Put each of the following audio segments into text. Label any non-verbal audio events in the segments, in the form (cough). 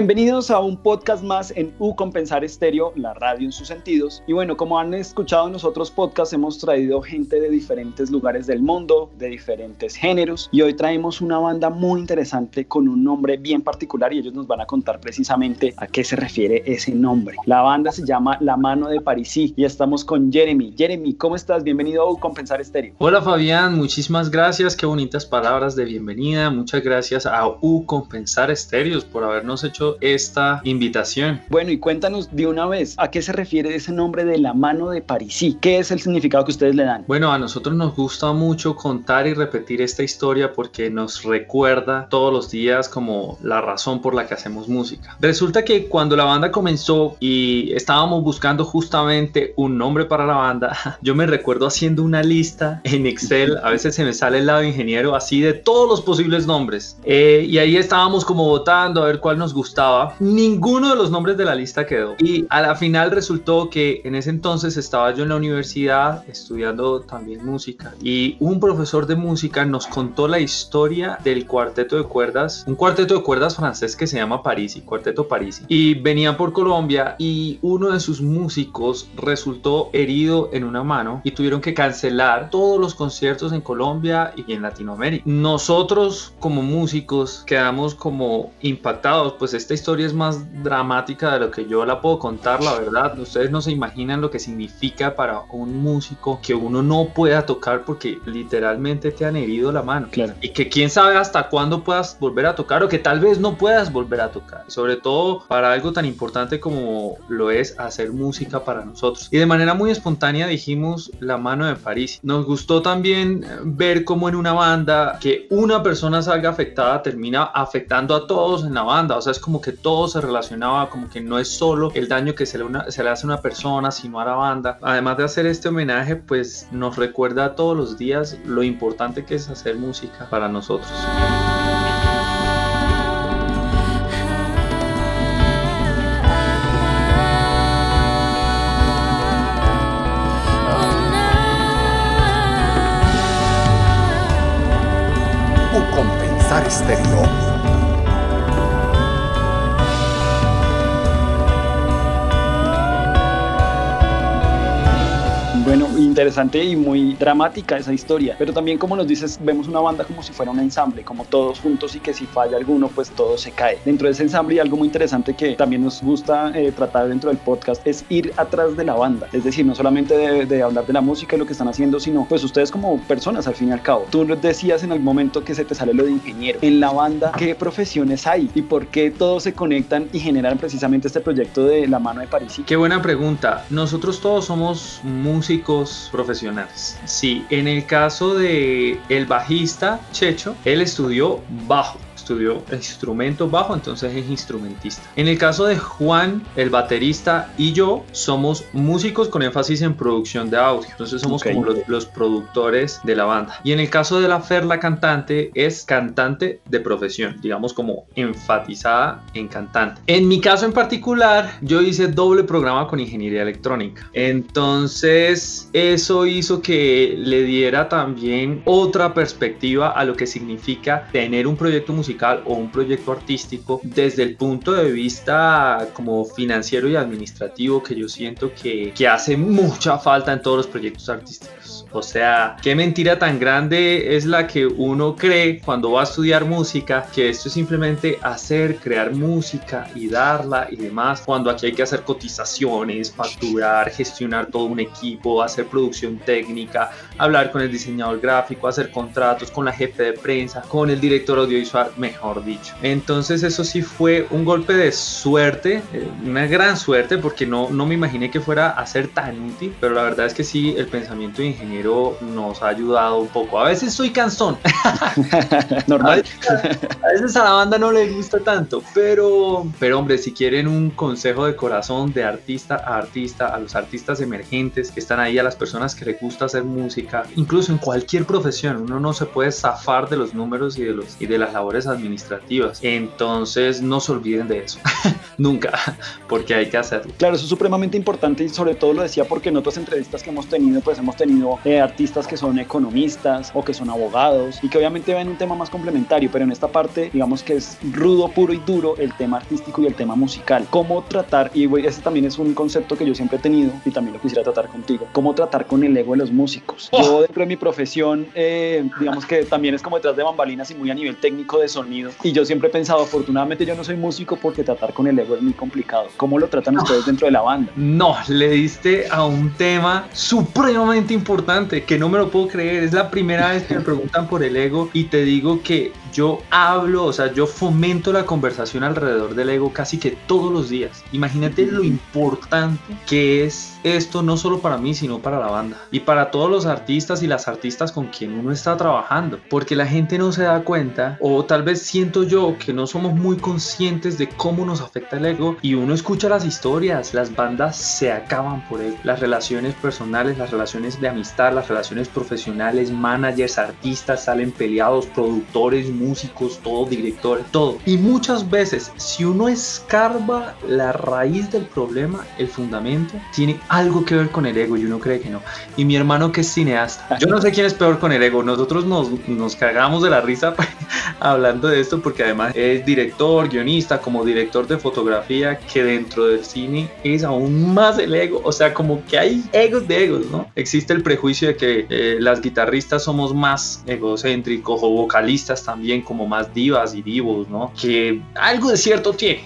Bienvenido. Bienvenidos a un podcast más en U Compensar Estéreo, la radio en sus sentidos. Y bueno, como han escuchado en los otros podcasts, hemos traído gente de diferentes lugares del mundo, de diferentes géneros. Y hoy traemos una banda muy interesante con un nombre bien particular y ellos nos van a contar precisamente a qué se refiere ese nombre. La banda se llama La Mano de Parisí y estamos con Jeremy. Jeremy, ¿cómo estás? Bienvenido a U Compensar Estéreo. Hola Fabián, muchísimas gracias, qué bonitas palabras de bienvenida, muchas gracias a U Compensar Estéreos por habernos hecho esta invitación. Bueno, y cuéntanos de una vez, ¿a qué se refiere ese nombre de La Mano de Parisí? ¿Qué es el significado que ustedes le dan? Bueno, a nosotros nos gusta mucho contar y repetir esta historia porque nos recuerda todos los días como la razón por la que hacemos música. Resulta que cuando la banda comenzó y estábamos buscando justamente un nombre para la banda, (laughs) yo me recuerdo haciendo una lista en Excel, a veces se me sale el lado ingeniero así de todos los posibles nombres. Eh, y ahí estábamos como votando a ver cuál nos gustaba. Ninguno de los nombres de la lista quedó. Y a la final resultó que en ese entonces estaba yo en la universidad estudiando también música. Y un profesor de música nos contó la historia del cuarteto de cuerdas, un cuarteto de cuerdas francés que se llama Parisi, Cuarteto Parisi. Y venían por Colombia y uno de sus músicos resultó herido en una mano y tuvieron que cancelar todos los conciertos en Colombia y en Latinoamérica. Nosotros como músicos quedamos como impactados, pues esta historia es más dramática de lo que yo la puedo contar, la verdad. Ustedes no se imaginan lo que significa para un músico que uno no pueda tocar porque literalmente te han herido la mano. Claro. Y que quién sabe hasta cuándo puedas volver a tocar o que tal vez no puedas volver a tocar. Sobre todo para algo tan importante como lo es hacer música para nosotros. Y de manera muy espontánea dijimos la mano de París. Nos gustó también ver cómo en una banda que una persona salga afectada termina afectando a todos en la banda. O sea, es como que todo se relacionaba, como que no es solo el daño que se le, hace a una persona, sino a la banda. Además de hacer este homenaje, pues nos recuerda todos los días lo importante que es hacer música para nosotros. Compensar. Interesante y muy dramática esa historia, pero también como nos dices, vemos una banda como si fuera un ensamble, como todos juntos y que si falla alguno, pues todo se cae. Dentro de ese ensamble y algo muy interesante que también nos gusta eh, tratar dentro del podcast es ir atrás de la banda, es decir, no solamente de, hablar de la música y lo que están haciendo, sino pues ustedes como personas al fin y al cabo. Tú decías en algún momento que se te sale lo de ingeniero. En la banda, ¿qué profesiones hay y por qué todos se conectan y generan precisamente este proyecto de la mano de París? Qué buena pregunta. Nosotros todos somos músicos profesionales. Sí, en el caso de el bajista Checho, él estudió bajo. Estudió instrumento bajo, entonces es instrumentista. En el caso de Juan, el baterista, y yo somos músicos con énfasis en producción de audio. Entonces somos Ok. como los, los productores de la banda. Y en el caso de la Fer, la cantante, es cantante de profesión, digamos como enfatizada en cantante. En mi caso en particular, yo hice doble programa con ingeniería electrónica. Entonces, eso hizo que le diera también otra perspectiva a lo que significa tener un proyecto musical o un proyecto artístico desde el punto de vista como financiero y administrativo que yo siento que, que hace mucha falta en todos los proyectos artísticos. O sea, qué mentira tan grande es la que uno cree cuando va a estudiar música, que esto es simplemente hacer, crear música y darla y demás, cuando aquí hay que hacer cotizaciones, facturar, gestionar todo un equipo, hacer producción técnica, hablar con el diseñador gráfico, hacer contratos con la jefe de prensa, con el director audiovisual, mejor dicho. Entonces eso sí fue un golpe de suerte, eh, una gran suerte, porque no, no me imaginé que fuera a ser tan útil, pero la verdad es que sí, el pensamiento de ingeniero nos ha ayudado un poco. A veces soy cansón. (laughs) Normal. A veces, a la banda no le gusta tanto, pero, pero hombre, si quieren un consejo de corazón de artista a artista, a los artistas emergentes que están ahí, a las personas que les gusta hacer música, incluso en cualquier profesión, uno no se puede zafar de los números y de, los, y de las labores administrativas. Entonces, no se olviden de eso. (laughs) Nunca, (laughs) porque hay que hacerlo. Claro, eso es supremamente importante y sobre todo lo decía porque en otras entrevistas que hemos tenido, pues hemos tenido eh, artistas que son economistas o que son abogados y que obviamente ven un tema más complementario, pero en esta parte digamos que es rudo, puro y duro el tema artístico y el tema musical. Cómo tratar, y ese también es un concepto que yo siempre he tenido y también lo quisiera tratar contigo, cómo tratar con el ego de los músicos. Yo oh. dentro de mi profesión, eh, digamos que también es como detrás de bambalinas y muy a nivel técnico de sonido y yo siempre he pensado, afortunadamente yo no soy músico porque tratar con el ego es muy complicado. ¿Cómo lo tratan ustedes dentro de la banda? No, le diste a un tema supremamente importante que no me lo puedo creer. Es la primera vez que me preguntan por el ego y te digo que yo hablo, o sea, yo fomento la conversación alrededor del ego casi que todos los días. Imagínate lo importante que es esto no solo para mí, sino para la banda y para todos los artistas y las artistas con quien uno está trabajando, porque la gente no se da cuenta o tal vez siento yo que no somos muy conscientes de cómo nos afecta el ego y uno escucha las historias, las bandas se acaban por él, las relaciones personales, las relaciones de amistad, las relaciones profesionales, managers, artistas salen peleados, productores, músicos, todo, directores, todo. Y muchas veces, si uno escarba la raíz del problema, el fundamento, tiene algo que ver con el ego y uno cree que no. Y mi hermano que es cineasta, yo no sé quién es peor con el ego, nosotros nos, nos cagamos de la risa (laughs) hablando de esto porque además es director, guionista, como director de fotografía, que dentro del cine es aún más el ego, o sea, como que hay egos de egos, ¿no? Existe el prejuicio de que eh, las guitarristas somos más egocéntricos o vocalistas también como más divas y divos, ¿no? Que algo de cierto tiene.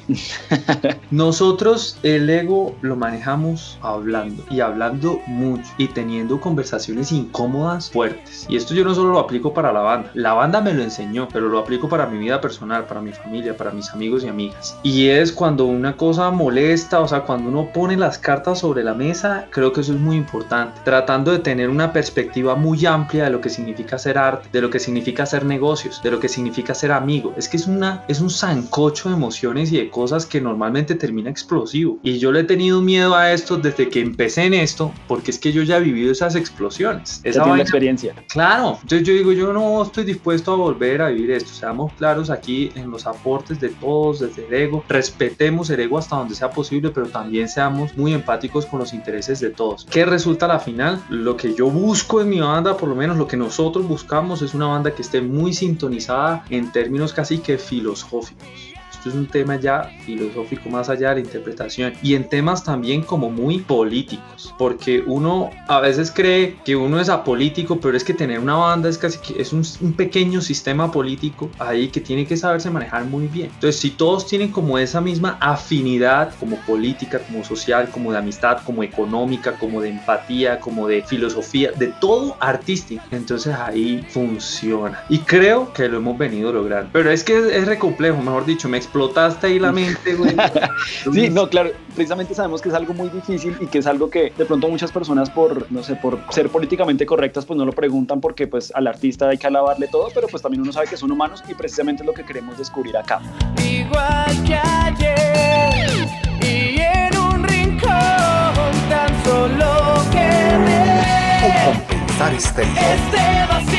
(laughs) Nosotros el ego lo manejamos hablando y hablando mucho y teniendo conversaciones incómodas fuertes. Y esto yo no solo lo aplico para la banda, la banda me lo enseñó, pero lo aplico para mi vida personal, para mi familia, para mis amigos y amigas. Y es cuando una cosa molesta, o sea, cuando uno pone las cartas sobre la mesa, creo que eso es muy importante. Tratando de tener una perspectiva muy amplia de lo que significa hacer arte, de lo que significa hacer negocios, de lo que significa ser amigo. Es que es, una, es un sancocho de emociones y de cosas que normalmente termina explosivo. Y yo le he tenido miedo a esto desde que empecé en esto, porque es que yo ya he vivido esas explosiones. Esa vaina, experiencia. Claro. Entonces yo digo, yo no estoy dispuesto a volver a vivir esto. Seamos claros aquí en los aportes de todos, desde el ego. Respetemos el ego hasta donde sea posible, pero también seamos muy empáticos con los intereses de todos. ¿Qué resulta a la final? Lo que yo busco en mi banda, por lo menos lo que nosotros buscamos, es una banda que esté muy sintonizada en términos casi que filosóficos es un tema ya filosófico más allá de la interpretación y en temas también como muy políticos, porque uno a veces cree que uno es apolítico, pero es que tener una banda es casi que es un, un pequeño sistema político ahí que tiene que saberse manejar muy bien. Entonces, si todos tienen como esa misma afinidad como política, como social, como de amistad, como económica, como de empatía, como de filosofía, de todo artístico, entonces ahí funciona. Y creo que lo hemos venido a lograr. Pero es que es, es re complejo, mejor dicho, me explotaste ahí la mente, güey. (laughs) sí, no, claro, precisamente sabemos que es algo muy difícil y que es algo que de pronto muchas personas por, no sé, por ser políticamente correctas, pues no lo preguntan porque pues al artista hay que alabarle todo, pero pues también uno sabe que son humanos y precisamente es lo que queremos descubrir acá. Igual que ayer y en un rincón tan solo quedé. Este vacío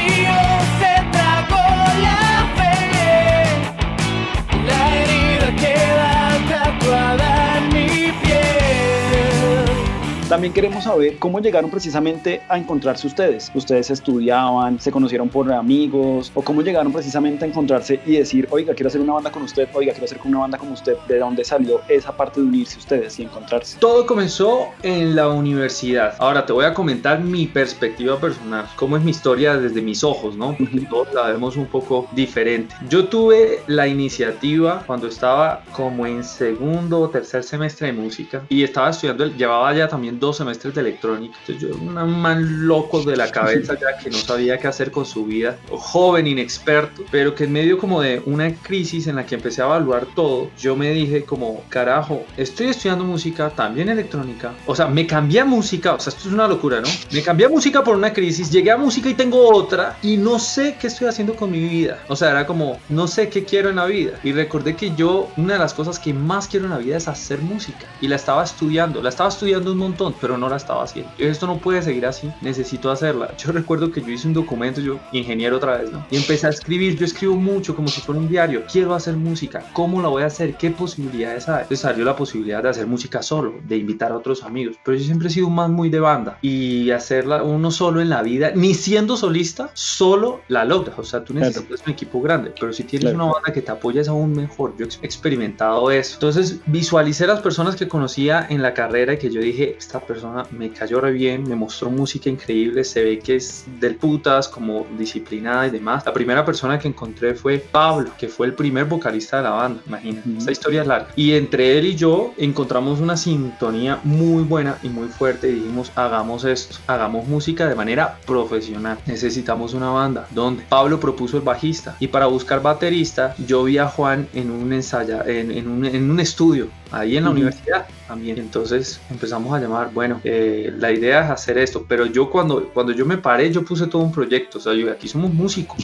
También queremos saber cómo llegaron precisamente a encontrarse ustedes. Ustedes estudiaban, se conocieron por amigos o cómo llegaron precisamente a encontrarse y decir, oiga, quiero hacer una banda con usted, oiga, quiero hacer una banda como usted. ¿De dónde salió esa parte de unirse ustedes y encontrarse? Todo comenzó en la universidad. Ahora te voy a comentar mi perspectiva personal, cómo es mi historia desde mis ojos, ¿no? Porque todos la vemos un poco diferente. Yo tuve la iniciativa cuando estaba como en segundo o tercer semestre de música y estaba estudiando, llevaba ya también dos semestres de electrónica. Entonces yo era un man loco de la cabeza ya que no sabía qué hacer con su vida, joven, inexperto, pero que en medio como de una crisis en la que empecé a evaluar todo, yo me dije como, carajo, estoy estudiando música, también electrónica, o sea, me cambié música, o sea, esto es una locura, ¿no? Me cambié música por una crisis, llegué a música y tengo otra y no sé qué estoy haciendo con mi vida. O sea, era como, no sé qué quiero en la vida. Y recordé que yo, una de las cosas que más quiero en la vida es hacer música. Y la estaba estudiando, la estaba estudiando un montón, pero no la estaba haciendo. Esto no puede seguir así, necesito hacerla. Yo recuerdo que yo hice un documento, yo, ingeniero otra vez, ¿no? Y empecé a escribir, yo escribo mucho como si fuera un diario. Quiero hacer música, ¿cómo la voy a hacer? ¿Qué posibilidades hay? Entonces salió la posibilidad de hacer música solo, de invitar a otros amigos. Pero yo siempre he sido man muy de banda. Y hacerla uno solo en la vida, ni siendo solista, solo la logras. O sea, tú necesitas un equipo grande, pero si tienes una banda que te apoya es aún mejor. Yo he experimentado eso. Entonces visualicé las personas que conocía en la carrera y que yo dije, esta persona me cayó re bien, me mostró música increíble, se ve que es del putas, como disciplinada y demás. La primera persona que encontré fue Pablo, que fue el primer vocalista de la banda, imagínate. Esta historia es larga. Y entre él y yo encontramos una sintonía muy buena y muy fuerte y dijimos, hagamos esto, hagamos música de manera profesional. Necesitamos una banda donde Pablo propuso el bajista y para buscar baterista yo vi a Juan en un ensayo, en, un, en un estudio ahí en la universidad también. Entonces empezamos a llamar, bueno, eh, la idea es hacer esto, pero yo cuando, cuando yo me paré, yo puse todo un proyecto, o sea, yo aquí somos músicos,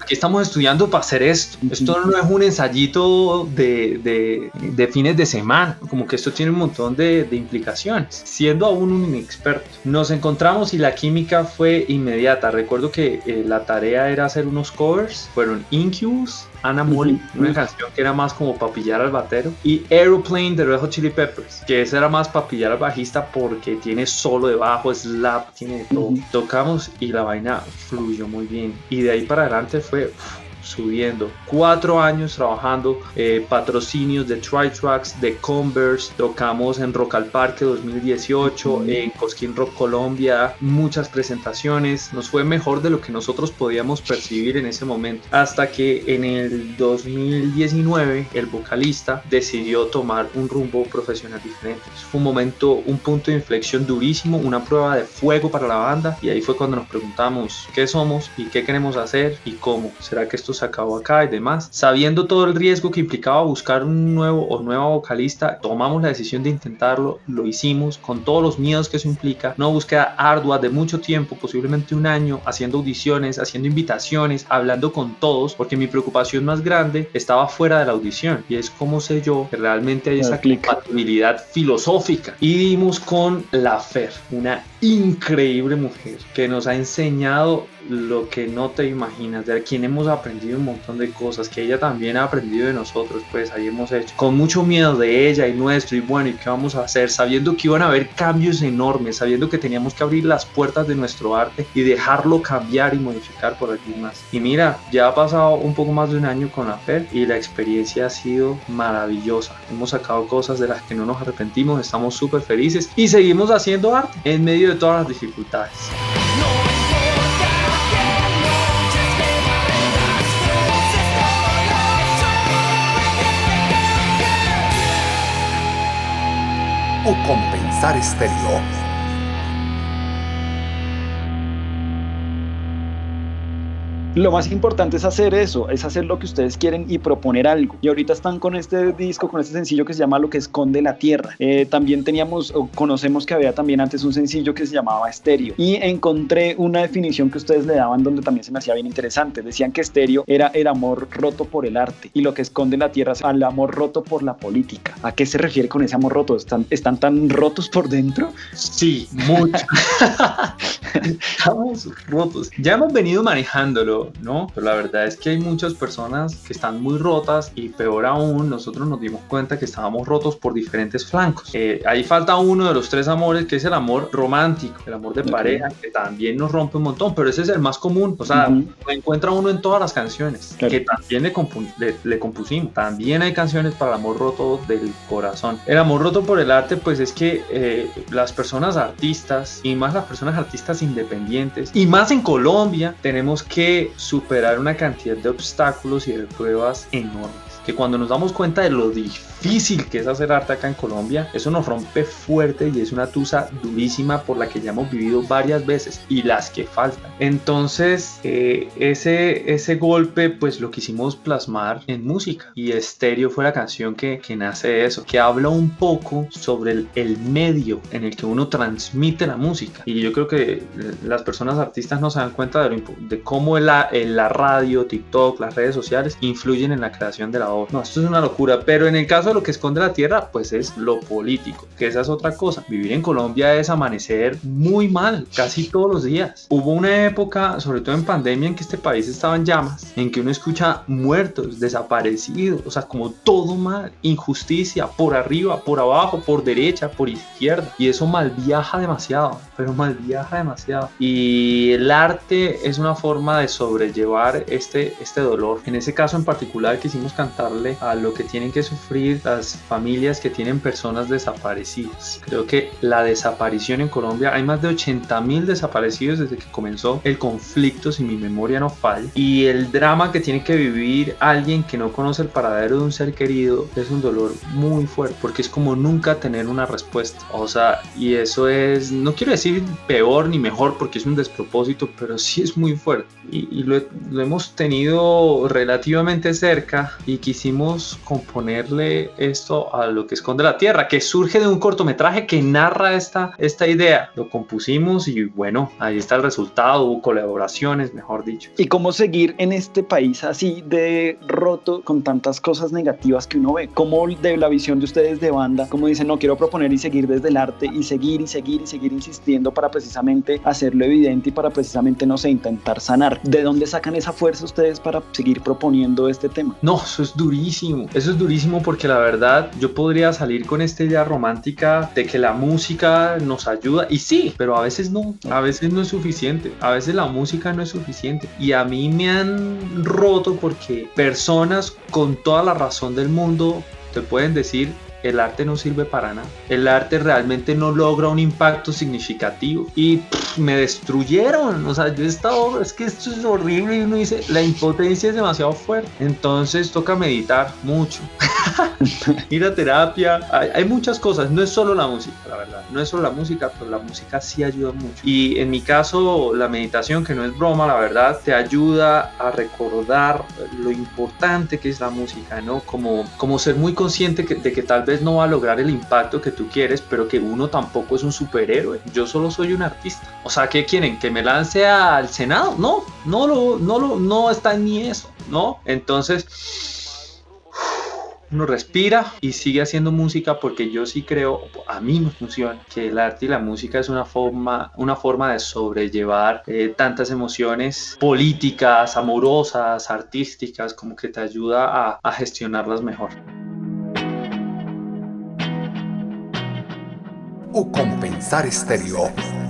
aquí estamos estudiando para hacer esto, esto no es un ensayito de, de, de fines de semana, como que esto tiene un montón de, de, implicaciones, siendo aún un inexperto. Nos encontramos y la química fue inmediata, recuerdo que eh, la tarea era hacer unos covers, fueron Incubus, Anna Molly, una canción que era más como para pillar al batero, y Aeroplane de Red Hot Chili Peppers, que esa era más para pillar al bajista porque tiene solo de bajo, slap, tiene todo. Tocamos y la vaina fluyó muy bien. Y de ahí para adelante fue subiendo. Cuatro años trabajando, eh, patrocinios de Tritrax, de Converse, tocamos en Rock al Parque 2018, en Cosquín Rock Colombia, muchas presentaciones, nos fue mejor de lo que nosotros podíamos percibir en ese momento, hasta que en el 2019 el vocalista decidió tomar un rumbo profesional diferente. Fue un momento, un punto de inflexión durísimo, una prueba de fuego para la banda y ahí fue cuando nos preguntamos qué somos y qué queremos hacer y cómo. ¿Será que esto se acabó acá y demás. Sabiendo todo el riesgo que implicaba buscar un nuevo o nueva vocalista, tomamos la decisión de intentarlo, lo hicimos con todos los miedos que eso implica, una búsqueda ardua de mucho tiempo, posiblemente un año, haciendo audiciones, haciendo invitaciones, hablando con todos, porque mi preocupación más grande estaba fuera de la audición y es cómo sé yo que realmente hay esa compatibilidad filosófica. Y dimos con La Fer, una increíble mujer que nos ha enseñado lo que no te imaginas, de quien hemos aprendido un montón de cosas, que ella también ha aprendido de nosotros, pues ahí hemos hecho, con mucho miedo de ella y nuestro, y bueno, ¿y qué vamos a hacer? Sabiendo que iban a haber cambios enormes, sabiendo que teníamos que abrir las puertas de nuestro arte y dejarlo cambiar y modificar por aquí más. Y mira, ya ha pasado un poco más de un año con la FED y la experiencia ha sido maravillosa. Hemos sacado cosas de las que no nos arrepentimos, estamos súper felices y seguimos haciendo arte en medio de todas las dificultades. O compensar estéreo. Lo más importante es hacer eso, es hacer lo que ustedes quieren y proponer algo. Y ahorita están con este disco, con este sencillo que se llama Lo que esconde la tierra. Eh, también teníamos, o conocemos que había también antes un sencillo que se llamaba Estéreo. Y encontré una definición que ustedes le daban donde también se me hacía bien interesante. Decían que estéreo era el amor roto por el arte y lo que esconde la tierra es el amor roto por la política. ¿A qué se refiere con ese amor roto? ¿Están, están tan rotos por dentro? Sí, mucho. (laughs) Estamos rotos. Ya hemos venido manejándolo ¿no? Pero la verdad es que hay muchas personas que están muy rotas y peor aún, nosotros nos dimos cuenta que estábamos rotos por diferentes flancos. Eh, ahí falta uno de los tres amores, que es el amor romántico, el amor de pareja, que también nos rompe un montón, pero ese es el más común. O sea, encuentra uno en todas las canciones, que también le, le, compusimos. También hay canciones para el amor roto del corazón. El amor roto por el arte, pues es que eh, las personas artistas, y más las personas artistas independientes, y más en Colombia, tenemos que superar una cantidad de obstáculos y de pruebas enormes que cuando nos damos cuenta de lo difícil que es hacer arte acá en Colombia, eso nos rompe fuerte y es una tusa durísima por la que ya hemos vivido varias veces y las que faltan. Entonces, eh, ese, ese golpe, pues lo quisimos plasmar en música y Estéreo fue la canción que, que nace de eso, que habla un poco sobre el, el, medio en el que uno transmite la música. Y yo creo que eh, las personas artistas no se dan cuenta de, de cómo la, la radio, TikTok, las redes sociales influyen en la creación de la no, esto es una locura, pero en el caso de lo que esconde la tierra, pues es lo político, que esa es otra cosa. Vivir en Colombia es amanecer muy mal, casi todos los días. Hubo una época, sobre todo en pandemia, en que este país estaba en llamas, en que uno escucha muertos, desaparecidos, o sea, como todo mal, injusticia, por arriba, por abajo, por derecha, por izquierda, y eso mal viaja demasiado, pero mal viaja demasiado. Y el arte es una forma de sobrellevar este, este dolor. En ese caso en particular quisimos cantar a lo que tienen que sufrir las familias que tienen personas desaparecidas. Creo que la desaparición en Colombia, hay más de 80 mil desaparecidos desde que comenzó el conflicto, si mi memoria no falla, y el drama que tiene que vivir alguien que no conoce el paradero de un ser querido es un dolor muy fuerte, porque es como nunca tener una respuesta. O sea, y eso es, no quiero decir peor ni mejor porque es un despropósito, pero sí es muy fuerte. Y, lo, lo hemos tenido relativamente cerca y quisimos componerle esto a lo que esconde la Tierra, que surge de un cortometraje que narra esta, esta idea. Lo compusimos y bueno, ahí está el resultado, hubo colaboraciones, mejor dicho. ¿Y cómo seguir en este país así de roto con tantas cosas negativas que uno ve? ¿Cómo de la visión de ustedes de banda, como dicen, no quiero proponer y seguir desde el arte y seguir y seguir y seguir insistiendo para precisamente hacerlo evidente y para precisamente, no sé, intentar sanar? ¿De dónde sacan esa fuerza ustedes para seguir proponiendo este tema? No, eso es Eso es durísimo porque la verdad yo podría salir con esta idea romántica de que la música nos ayuda. Y sí, pero a veces no. A veces no es suficiente. A veces la música no es suficiente. Y a mí me han roto porque personas con toda la razón del mundo te pueden decir el arte no sirve para nada. El arte realmente no logra un impacto significativo y me destruyeron. O sea, yo he estado, es que esto es horrible y uno dice, la impotencia es demasiado fuerte. Entonces toca meditar mucho, (laughs) ir a terapia. Hay, muchas cosas, no es solo la música, la verdad. No es solo la música, pero la música sí ayuda mucho. Y en mi caso, la meditación, que no es broma, la verdad, te ayuda a recordar lo importante que es la música, ¿no? Como, como ser muy consciente de que tal vez no va a lograr el impacto que tú quieres, pero que uno tampoco es un superhéroe. Yo solo soy un artista. O sea, ¿qué quieren? ¿Que me lance al Senado? No, no lo, no lo, no está ni eso, ¿no? Entonces uno respira y sigue haciendo música porque yo sí creo, a mí me funciona, que el arte y la música es una forma, una forma de sobrellevar eh, tantas emociones políticas, amorosas, artísticas, como que te ayuda a, a gestionarlas mejor. O compensar estéreo.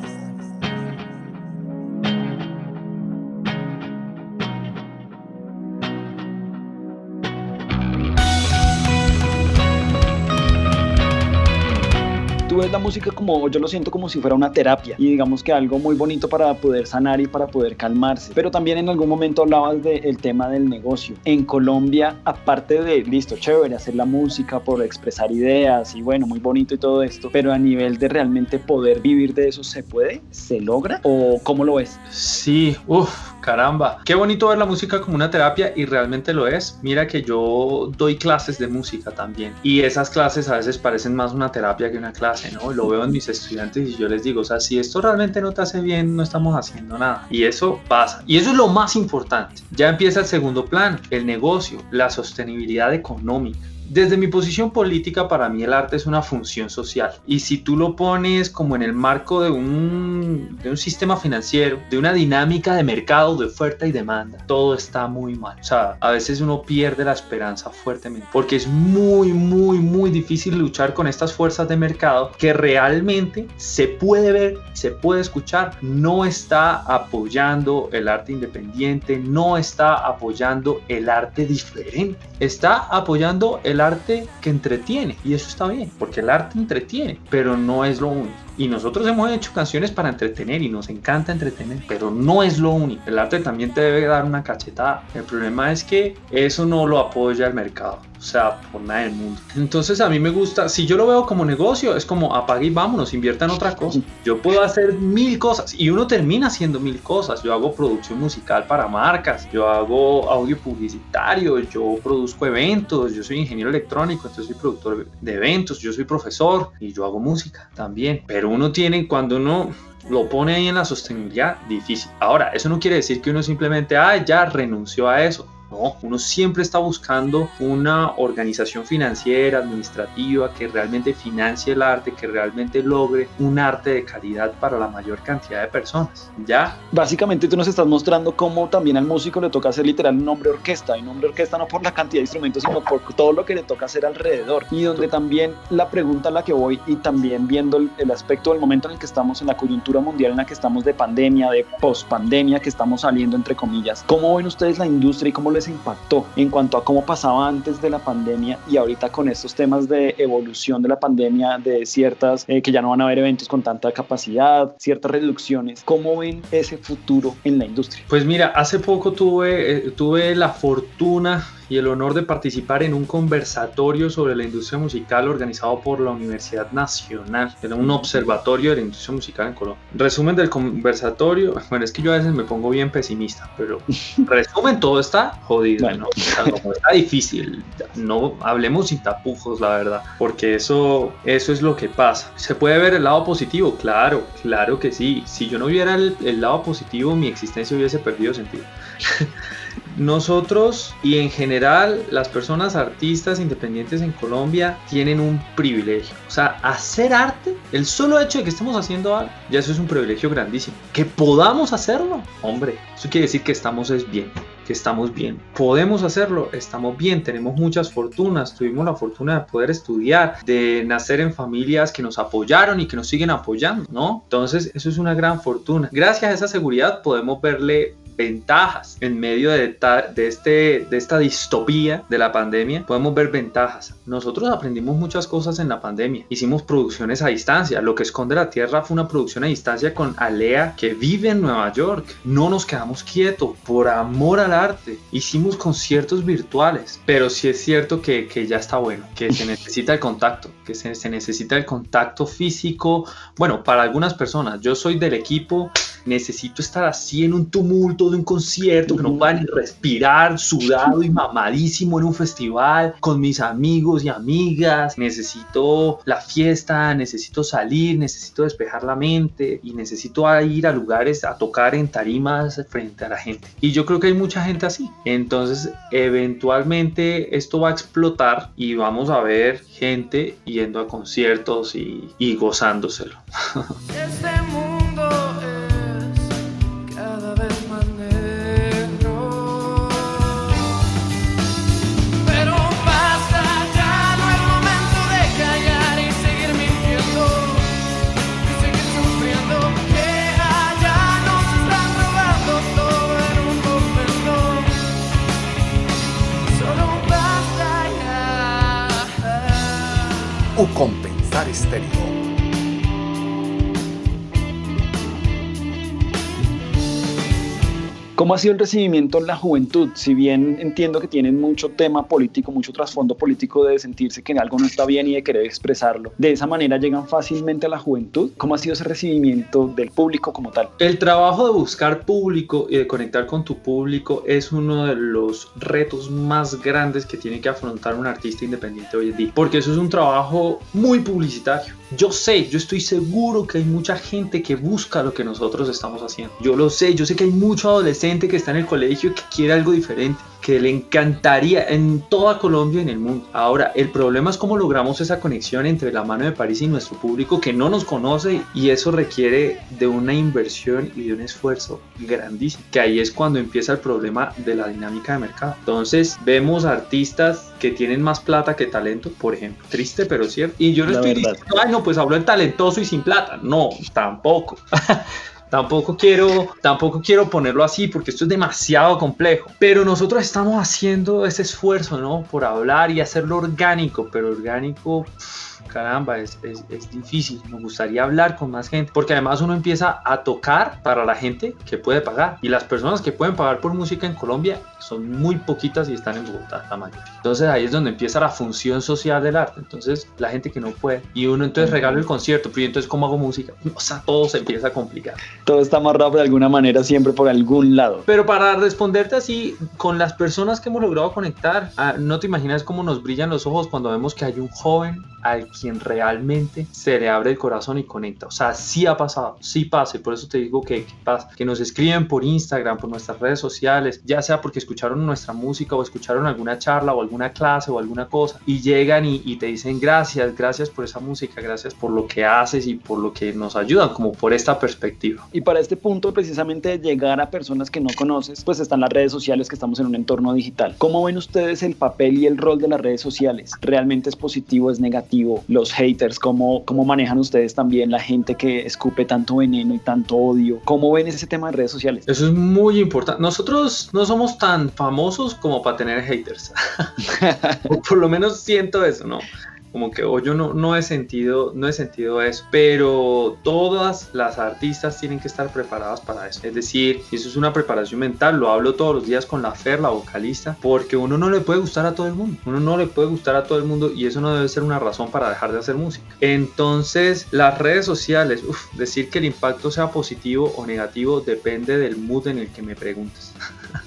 La música como, yo lo siento como si fuera una terapia y digamos que algo muy bonito para poder sanar y para poder calmarse. Pero también en algún momento hablabas del tema del negocio. En Colombia, aparte de, listo, chévere, hacer la música por expresar ideas y bueno, muy bonito y todo esto, pero a nivel de realmente poder vivir de eso, ¿se puede? ¿Se logra? ¿O cómo lo ves? Sí, uff Caramba, qué bonito ver la música como una terapia y realmente lo es. Mira que yo doy clases de música también y esas clases a veces parecen más una terapia que una clase, ¿no? Lo veo en mis estudiantes y yo les digo, o sea, si esto realmente no te hace bien, no estamos haciendo nada. Y eso pasa. Y eso es lo más importante. Ya empieza el segundo plan, el negocio, la sostenibilidad económica desde mi posición política, para mí el arte es una función social. Y si tú lo pones como en el marco de un, de un sistema financiero, de una dinámica de mercado, de oferta y demanda, todo está muy mal. O sea, a veces uno pierde la esperanza fuertemente, porque es muy, muy, muy difícil luchar con estas fuerzas de mercado que realmente se puede ver, se puede escuchar, no está apoyando el arte independiente, no está apoyando el arte diferente, está apoyando el arte que entretiene y eso está bien, porque el arte entretiene, pero no es lo único. Y nosotros hemos hecho canciones para entretener y nos encanta entretener, pero no es lo único. El arte también te debe dar una cachetada. El problema es que eso no lo apoya el mercado. O sea, por nada del mundo. Entonces a mí me gusta, si yo lo veo como negocio, es como apague y vámonos, invierta en otra cosa. Yo puedo hacer mil cosas y uno termina haciendo mil cosas. Yo hago producción musical para marcas, yo hago audio publicitario, yo produzco eventos, yo soy ingeniero electrónico, entonces soy productor de eventos, yo soy profesor y yo hago música también. Pero uno tiene, cuando uno lo pone ahí en la sostenibilidad, difícil. Ahora, eso no quiere decir que uno simplemente, ah, ya renunció a eso. No, uno siempre está buscando una organización financiera, administrativa, que realmente financie el arte, que realmente logre un arte de calidad para la mayor cantidad de personas. ¿Ya? Básicamente tú nos estás mostrando cómo también al músico le toca hacer literal un nombre orquesta, y nombre orquesta no por la cantidad de instrumentos, sino por todo lo que le toca hacer alrededor. Y donde también la pregunta a la que voy, y también viendo el, el aspecto del momento en el que estamos en la coyuntura mundial, en la que estamos de pandemia, de post-pandemia, que estamos saliendo entre comillas, ¿cómo ven ustedes la industria y cómo les impactó en cuanto a cómo pasaba antes de la pandemia y ahorita con estos temas de evolución de la pandemia, de ciertas, eh, que ya no van a haber eventos con tanta capacidad, ciertas reducciones, ¿cómo ven ese futuro en la industria? Pues mira, hace poco tuve, eh, tuve la fortuna y el honor de participar en un conversatorio sobre la industria musical organizado por la Universidad Nacional. Era un observatorio de la industria musical en Colombia. Resumen del conversatorio, (laughs) bueno, es que yo a veces me pongo bien pesimista, pero (laughs) resumen, todo está jodido, bueno. ¿no? está difícil. No hablemos sin tapujos, la verdad, porque eso, eso es lo que pasa. ¿Se puede ver el lado positivo? Claro, claro que sí. Si yo no viera el, el lado positivo, mi existencia hubiese perdido sentido. (laughs) Nosotros y en general las personas artistas independientes en Colombia tienen un privilegio. O sea, hacer arte, el solo hecho de que estemos haciendo arte, ya eso es un privilegio grandísimo. Que podamos hacerlo, hombre, eso quiere decir que estamos es bien que estamos bien. Podemos hacerlo, estamos bien, tenemos muchas fortunas, tuvimos la fortuna de poder estudiar, de nacer en familias que nos apoyaron y que nos siguen apoyando, ¿no? Entonces, eso es una gran fortuna. Gracias a esa seguridad podemos verle ventajas en medio de, de, este, de esta distopía de la pandemia, podemos ver ventajas. Nosotros aprendimos muchas cosas en la pandemia. Hicimos producciones a distancia. Lo que esconde la Tierra fue una producción a distancia con Alea que vive en Nueva York. No nos quedamos quietos por amor al arte. Hicimos conciertos virtuales. Pero sí es cierto que, que ya está bueno, que se (laughs) necesita el contacto, que se, se necesita el contacto físico. Bueno, para algunas personas, yo soy del equipo necesito estar así en un tumulto de un concierto, que no puedan respirar, sudado y mamadísimo en un festival, con mis amigos y amigas, necesito la fiesta, necesito salir, necesito despejar la mente y necesito ir a lugares a tocar en tarimas frente a la gente. Y yo creo que hay mucha gente así. Entonces, eventualmente esto va a explotar y vamos a ver gente yendo a conciertos y, y gozándoselo. (laughs) Compensar Estéreo. ¿Cómo ha sido el recibimiento en la juventud? Si bien entiendo que tienen mucho tema político, mucho trasfondo político de sentirse que algo no está bien y de querer expresarlo, de esa manera llegan fácilmente a la juventud. ¿Cómo ha sido ese recibimiento del público como tal? El trabajo de buscar público y de conectar con tu público es uno de los retos más grandes que tiene que afrontar un artista independiente hoy en día, porque eso es un trabajo muy publicitario. Yo sé, yo estoy seguro que hay mucha gente que busca lo que nosotros estamos haciendo. Yo lo sé, yo sé que hay mucho adolescente adolescente que está en el colegio que quiere algo diferente que le encantaría en toda Colombia y en el mundo. Ahora, el problema es cómo logramos esa conexión entre la mano de París y nuestro público que no nos conoce y eso requiere de una inversión y de un esfuerzo grandísimo, que ahí es cuando empieza el problema de la dinámica de mercado. Entonces, vemos artistas que tienen más plata que talento, por ejemplo. Triste, pero cierto. Y yo no estoy diciendo, ay, no, pues hablo de talentoso y sin plata. No, tampoco. (laughs) Tampoco quiero, tampoco quiero ponerlo así porque esto es demasiado complejo. Pero nosotros estamos haciendo ese esfuerzo, ¿no? Por hablar y hacerlo orgánico, pero orgánico caramba, es, es, es, difícil, me gustaría hablar con más gente, porque además uno empieza a tocar para la gente que puede pagar, y las personas que pueden pagar por música en Colombia son muy poquitas y están en Bogotá, la mayoría. Entonces ahí es donde empieza la función social del arte, entonces la gente que no puede, y uno entonces regala el concierto, pero entonces ¿cómo hago música? O sea, todo se empieza a complicar. Todo está amarrado de alguna manera siempre por algún lado. Pero para responderte así, con las personas que hemos logrado conectar, ah, no te imaginas cómo nos brillan los ojos cuando vemos que hay un joven al quien realmente se le abre el corazón y conecta. O sea, sí ha pasado, sí pasa. Y por eso te digo que, que, pasa, que nos escriben por Instagram, por nuestras redes sociales, ya sea porque escucharon nuestra música o escucharon alguna charla o alguna clase o alguna cosa y llegan y, y te dicen gracias, gracias por esa música, gracias por lo que haces y por lo que nos ayudan, como por esta perspectiva. Y para este punto, precisamente de llegar a personas que no conoces, pues están las redes sociales que estamos en un entorno digital. ¿Cómo ven ustedes el papel y el rol de las redes sociales? ¿Realmente es positivo, es negativo? Los haters, cómo, cómo manejan ustedes también la gente que escupe tanto veneno y tanto odio, cómo ven ese tema en redes sociales. Eso es muy importante. Nosotros no somos tan famosos como para tener haters. (laughs) por lo menos siento eso, ¿no? Como que o yo no, no he sentido no he sentido eso pero todas las artistas tienen que estar preparadas para eso. Es decir eso es una preparación mental. Lo hablo todos los días con la Fer la vocalista porque uno no le puede gustar a todo el mundo. Uno no le puede gustar a todo el mundo y eso no debe ser una razón para dejar de hacer música. Entonces las redes sociales uf, decir que el impacto sea positivo o negativo depende del mood en el que me preguntes (laughs)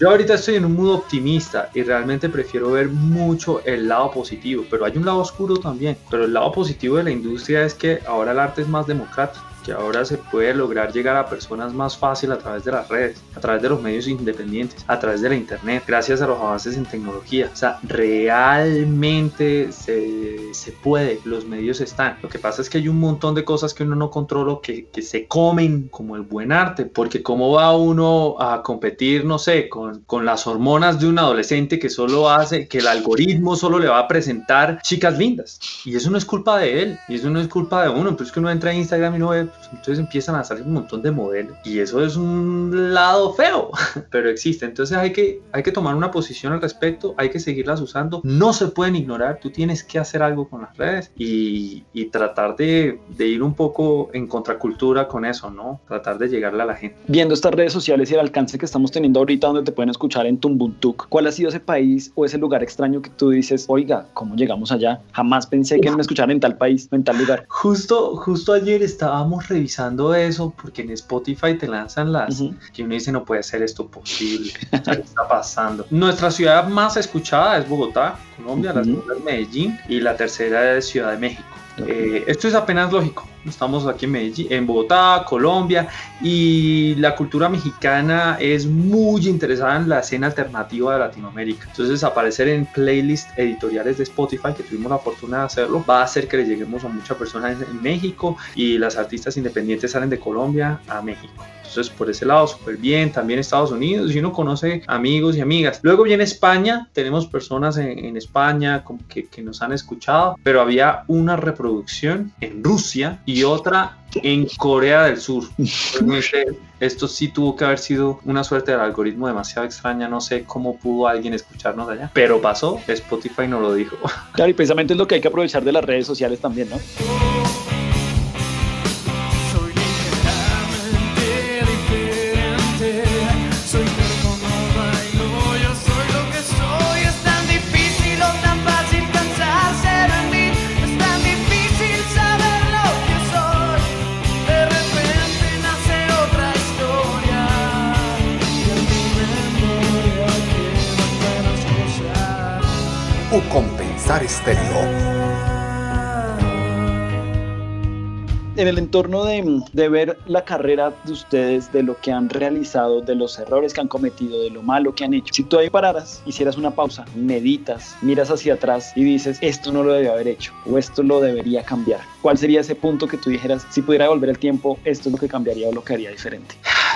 yo ahorita estoy en un mood optimista y realmente prefiero ver mucho el lado positivo, pero hay un lado oscuro también. Pero el lado positivo de la industria es que ahora el arte es más democrático que ahora se puede lograr llegar a personas más fácil a través de las redes, a través de los medios independientes, a través de la internet, gracias a los avances en tecnología. O sea, realmente se, se puede, los medios están. Lo que pasa es que hay un montón de cosas que uno no controla que, que se comen como el buen arte, porque cómo va uno a competir, no sé, con, con las hormonas de un adolescente que solo hace, que el algoritmo solo le va a presentar chicas lindas. Y eso no es culpa de él, y eso no es culpa de uno. Entonces que uno entra a Instagram y no ve entonces empiezan a salir un montón de modelos y eso es un lado feo, (laughs) pero existe. Entonces hay que, hay que tomar una posición al respecto, hay que seguirlas usando, no se pueden ignorar, tú tienes que hacer algo con las redes y, y tratar de, de, ir un poco en contracultura con eso, ¿no? Tratar de llegarle a la gente. Viendo estas redes sociales y el alcance que estamos teniendo ahorita donde te pueden escuchar en Tumbuntuk, ¿cuál ha sido ese país o ese lugar extraño que tú dices, oiga, ¿cómo llegamos allá? Jamás pensé que me escucharan en tal país o en tal lugar. Justo, justo ayer estábamos revisando eso porque en Spotify te lanzan las uh -huh. que uno dice no puede ser esto posible, ¿qué está pasando? Nuestra ciudad más escuchada es Bogotá, Colombia, uh -huh. la segunda es Medellín y la tercera es Ciudad de México. Eh, esto es apenas lógico. Estamos aquí en Medellín, en Bogotá, Colombia, y la cultura mexicana es muy interesada en la escena alternativa de Latinoamérica. Entonces, aparecer en playlists editoriales de Spotify, que tuvimos la fortuna de hacerlo, va a hacer que le lleguemos a muchas personas en México y las artistas independientes salen de Colombia a México. Entonces, por ese lado, súper bien. También Estados Unidos, y uno conoce amigos y amigas. Luego viene España, tenemos personas en, en España como que, que, nos han escuchado, pero había una reproducción en Rusia y otra en Corea del Sur. Esto sí tuvo que haber sido una suerte del algoritmo demasiado extraña. No sé cómo pudo alguien escucharnos allá, pero pasó. Spotify nos lo dijo. Claro, y precisamente es lo que hay que aprovechar de las redes sociales también, ¿no? O Compensar Estéreo. en el entorno de, de ver la carrera de ustedes, de lo que han realizado, de los errores que han cometido, de lo malo que han hecho, si tú ahí pararas, hicieras una pausa, meditas, miras hacia atrás y dices, esto no lo debía haber hecho o esto lo debería cambiar, ¿cuál sería ese punto que tú dijeras, si pudiera devolver el tiempo, esto es lo que cambiaría o lo que haría diferente?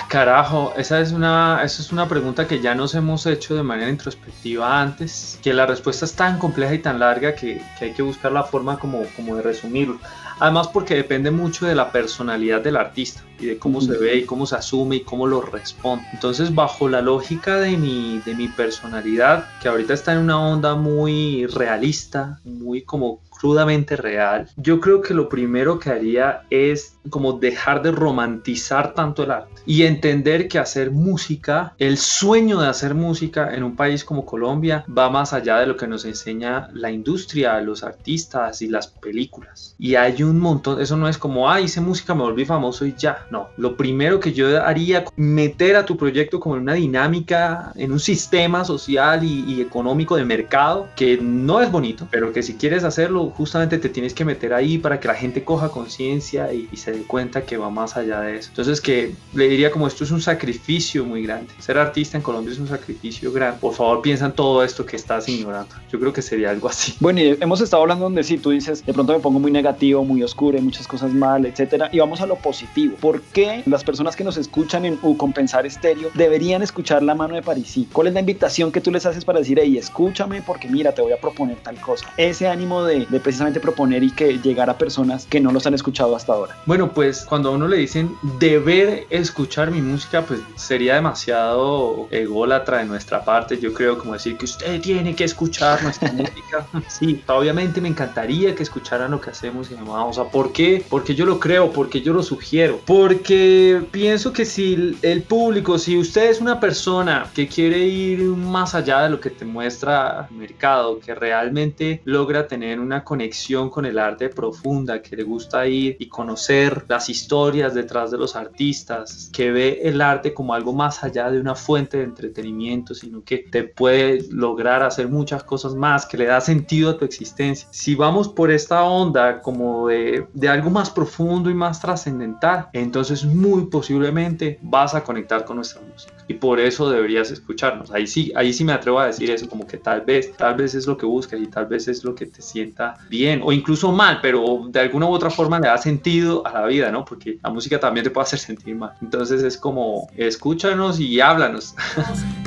Carajo, esa es una, esa es una pregunta que ya nos hemos hecho de manera introspectiva antes, que la respuesta es tan compleja y tan larga que, que hay que buscar la forma como, como de resumirlo. Además porque depende mucho de la personalidad del artista y de cómo se ve y cómo se asume y cómo lo responde. Entonces, bajo la lógica de mi, de mi personalidad, que ahorita está en una onda muy realista, muy como crudamente real, yo creo que lo primero que haría es como dejar de romantizar tanto el arte y entender que hacer música, el sueño de hacer música en un país como Colombia va más allá de lo que nos enseña la industria, los artistas y las películas. Y hay un montón, eso no es como, ah, hice música, me volví famoso y ya. No, lo primero que yo haría, meter a tu proyecto como en una dinámica, en un sistema social y, económico de mercado que no es bonito, pero que si quieres hacerlo, justamente te tienes que meter ahí para que la gente coja conciencia y, se cuenta que va más allá de eso. Entonces que le diría como esto es un sacrificio muy grande. Ser artista en Colombia es un sacrificio grande. Por favor piensa en todo esto que estás ignorando. Yo creo que sería algo así. (laughs) Bueno, y hemos estado hablando donde sí, tú dices, de pronto me pongo muy negativo, muy oscuro, hay muchas cosas mal, etcétera. Y vamos a lo positivo. ¿Por qué las personas que nos escuchan en U Compensar Estéreo deberían escuchar la mano de París? ¿Cuál es la invitación que tú les haces para decir, hey, escúchame porque mira, te voy a proponer tal cosa? Ese ánimo de precisamente proponer y que llegar a personas que no los han escuchado hasta ahora. Bueno, pues cuando a uno le dicen deber escuchar mi música, pues sería demasiado ególatra de nuestra parte. Yo creo como decir que usted tiene que escuchar nuestra (laughs) música. Sí, obviamente me encantaría que escucharan lo que hacemos y demás. O sea, ¿por qué? Porque yo lo creo, porque yo lo sugiero. Porque pienso que si el público, si usted es una persona que quiere ir más allá de lo que te muestra el mercado, que realmente logra tener una conexión con el arte profunda, que le gusta ir y conocer las historias detrás de los artistas, que ve el arte como algo más allá de una fuente de entretenimiento, sino que te puede lograr hacer muchas cosas más, que le da sentido a tu existencia. Si vamos por esta onda como de, de algo más profundo y más trascendental, entonces muy posiblemente vas a conectar con nuestra música y por eso deberías escucharnos. Ahí sí, ahí sí me atrevo a decir eso, como que tal vez, tal vez es lo que buscas y tal vez es lo que te sienta bien o incluso mal, pero de alguna u otra forma le da sentido a la vida, ¿no? Porque la música también te puede hacer sentir mal. Entonces es como, escúchanos y háblanos.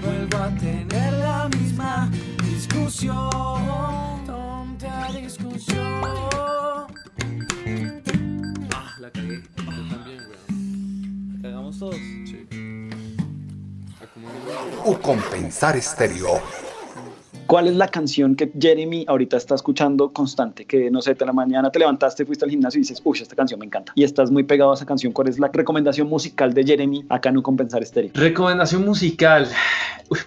Vuelvo a tener la misma discusión. Compensar estéreo. ¿Cuál es la canción que Jeremy ahorita está escuchando constante? Que no sé, de la mañana te levantaste, fuiste al gimnasio y dices, uy, esta canción me encanta. Y estás muy pegado a esa canción. ¿Cuál es la recomendación musical de Jeremy acá Un Compensar Estéreo? Recomendación musical.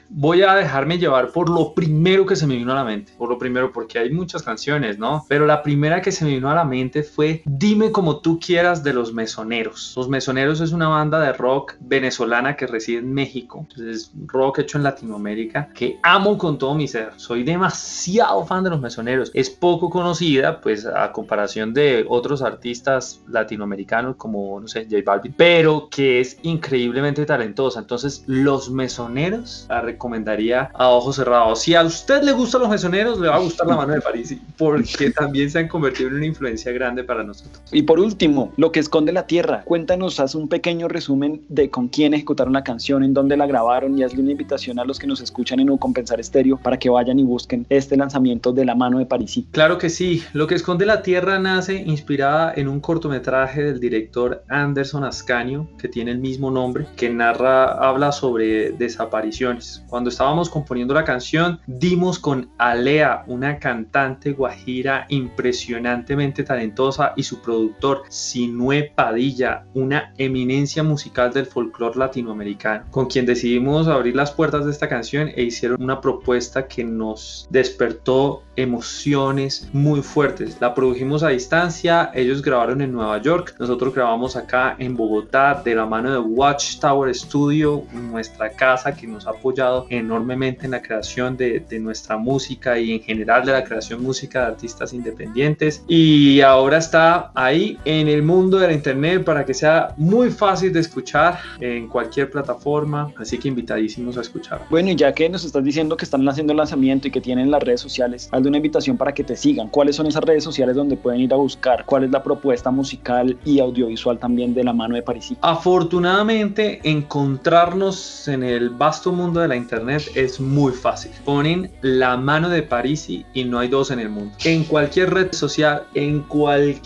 voy a dejarme llevar por lo primero que se me vino a la mente. Por lo primero, porque hay muchas canciones, ¿no? Pero la primera que se me vino a la mente fue Dime como tú quieras de Los Mesoneros. Los Mesoneros es una banda de rock venezolana que reside en México. Entonces, rock hecho en Latinoamérica que amo con todo mi ser soy demasiado fan de los mesoneros. Es poco conocida, pues a comparación de otros artistas latinoamericanos como, no sé, J Balvin, pero que es increíblemente talentosa. Entonces, los mesoneros la recomendaría a ojos cerrados. Si a usted le gustan los mesoneros, le va a gustar la mano de París, porque (laughs) también se han convertido en una influencia grande para nosotros. Y por último, lo que esconde la tierra. Cuéntanos, haz un pequeño resumen de con quién ejecutaron la canción, en dónde la grabaron y hazle una invitación a los que nos escuchan en un compensar estéreo para que vayan vayan y busquen este lanzamiento de la mano de Parisi. Claro que sí, Lo que esconde la Tierra nace inspirada en un cortometraje del director Anderson Ascanio, que tiene el mismo nombre, que narra, habla sobre desapariciones. Cuando estábamos componiendo la canción, dimos con Alea, una cantante guajira impresionantemente talentosa, y su productor Sinue Padilla, una eminencia musical del folclore latinoamericano, con quien decidimos abrir las puertas de esta canción e hicieron una propuesta que nos despertó emociones muy fuertes. La produjimos a distancia, ellos grabaron en Nueva York, nosotros grabamos acá en Bogotá de la mano de Watchtower Studio, nuestra casa que nos ha apoyado enormemente en la creación de, de nuestra música y en general de la creación música de artistas independientes. Y ahora está ahí en el mundo de la internet para que sea muy fácil de escuchar en cualquier plataforma, así que invitadísimos a escuchar. Bueno, y ya que nos estás diciendo que están haciendo el lanzamiento y que tienen las redes sociales, hazle una invitación para que te sigan. ¿Cuáles son esas redes sociales donde pueden ir a buscar? ¿Cuál es la propuesta musical y audiovisual también de la mano de Parisi? Afortunadamente, encontrarnos en el vasto mundo de la internet es muy fácil. Ponen la mano de Parisi y no hay dos en el mundo. En cualquier red social, en,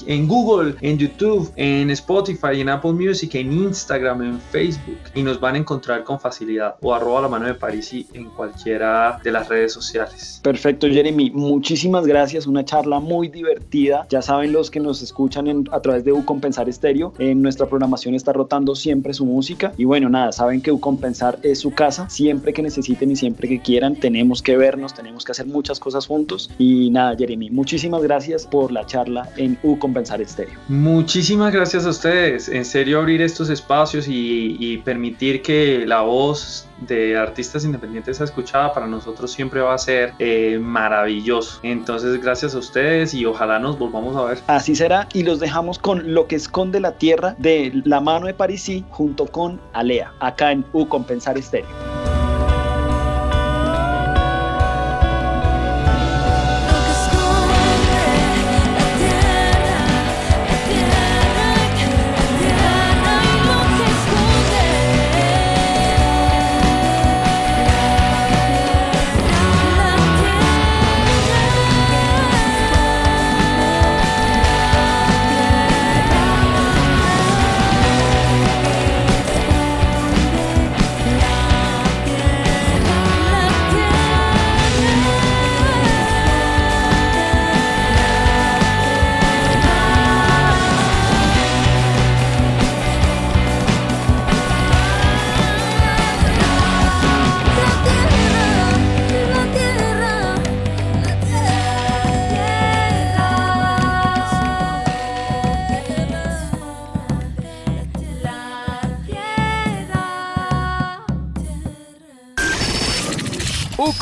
en Google, en YouTube, en Spotify, en Apple Music, en Instagram, en Facebook y nos van a encontrar con facilidad o arroba la mano de Parisi en cualquiera de las redes sociales. Perfecto, Jeremy. Muchísimas gracias. Una charla muy divertida. Ya saben los que nos escuchan a través de Ucompensar Estéreo. En nuestra programación está rotando siempre su música. Y bueno, nada, saben que Ucompensar es su casa. Siempre que necesiten y siempre que quieran, tenemos que vernos, tenemos que hacer muchas cosas juntos. Y nada, Jeremy, muchísimas gracias por la charla en Ucompensar Estéreo. Muchísimas gracias a ustedes. En serio, abrir estos espacios y, y permitir que la voz de artistas independientes escuchada para nosotros siempre va a ser eh, maravilloso. Entonces, gracias a ustedes y ojalá nos volvamos a ver. Así será y los dejamos con Lo que esconde la tierra de la mano de Parisi junto con Alea, acá en U Compensar Estéreo.